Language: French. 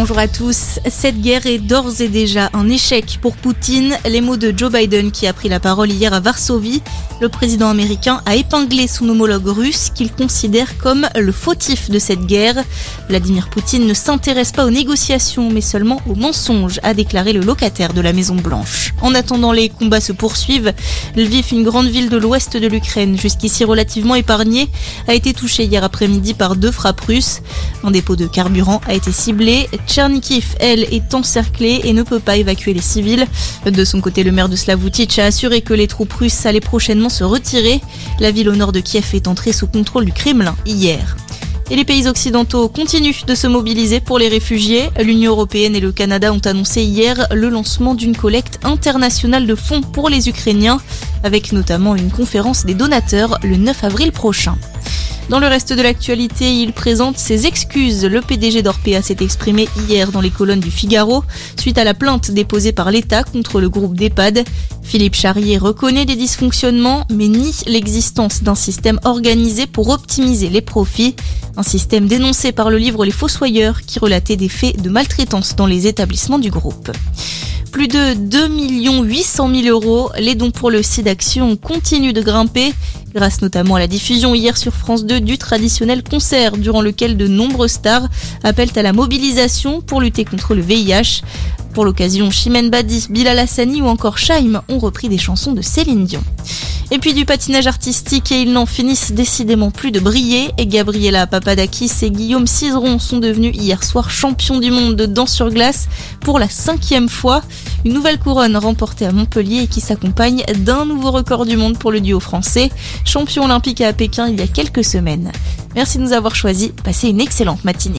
Bonjour à tous. Cette guerre est d'ores et déjà un échec pour Poutine. Les mots de Joe Biden qui a pris la parole hier à Varsovie. Le président américain a épinglé son homologue russe qu'il considère comme le fautif de cette guerre. Vladimir Poutine ne s'intéresse pas aux négociations mais seulement aux mensonges, a déclaré le locataire de la Maison Blanche. En attendant, les combats se poursuivent. Lviv, une grande ville de l'ouest de l'Ukraine, jusqu'ici relativement épargnée, a été touchée hier après-midi par deux frappes russes. Un dépôt de carburant a été ciblé. Tchernikiv, elle, est encerclée et ne peut pas évacuer les civils. De son côté, le maire de Slavutich a assuré que les troupes russes allaient prochainement se retirer. La ville au nord de Kiev est entrée sous contrôle du Kremlin hier. Et les pays occidentaux continuent de se mobiliser pour les réfugiés. L'Union européenne et le Canada ont annoncé hier le lancement d'une collecte internationale de fonds pour les Ukrainiens, avec notamment une conférence des donateurs le 9 avril prochain. Dans le reste de l'actualité, il présente ses excuses. Le PDG d'Orpea s'est exprimé hier dans les colonnes du Figaro suite à la plainte déposée par l'État contre le groupe d'EHPAD. Philippe Charrier reconnaît des dysfonctionnements mais nie l'existence d'un système organisé pour optimiser les profits. Un système dénoncé par le livre Les Fossoyeurs qui relatait des faits de maltraitance dans les établissements du groupe. Plus de 2 800 000 euros. Les dons pour le SIDAction continuent de grimper, grâce notamment à la diffusion hier sur France 2 du traditionnel concert, durant lequel de nombreuses stars appellent à la mobilisation pour lutter contre le VIH. Pour l'occasion, Chimène Badi, Bilal Hassani ou encore Shaim ont repris des chansons de Céline Dion. Et puis du patinage artistique et ils n'en finissent décidément plus de briller. Et Gabriela Papadakis et Guillaume Cizeron sont devenus hier soir champions du monde de danse sur glace pour la cinquième fois. Une nouvelle couronne remportée à Montpellier et qui s'accompagne d'un nouveau record du monde pour le duo français, champion olympique à Pékin il y a quelques semaines. Merci de nous avoir choisis. Passez une excellente matinée.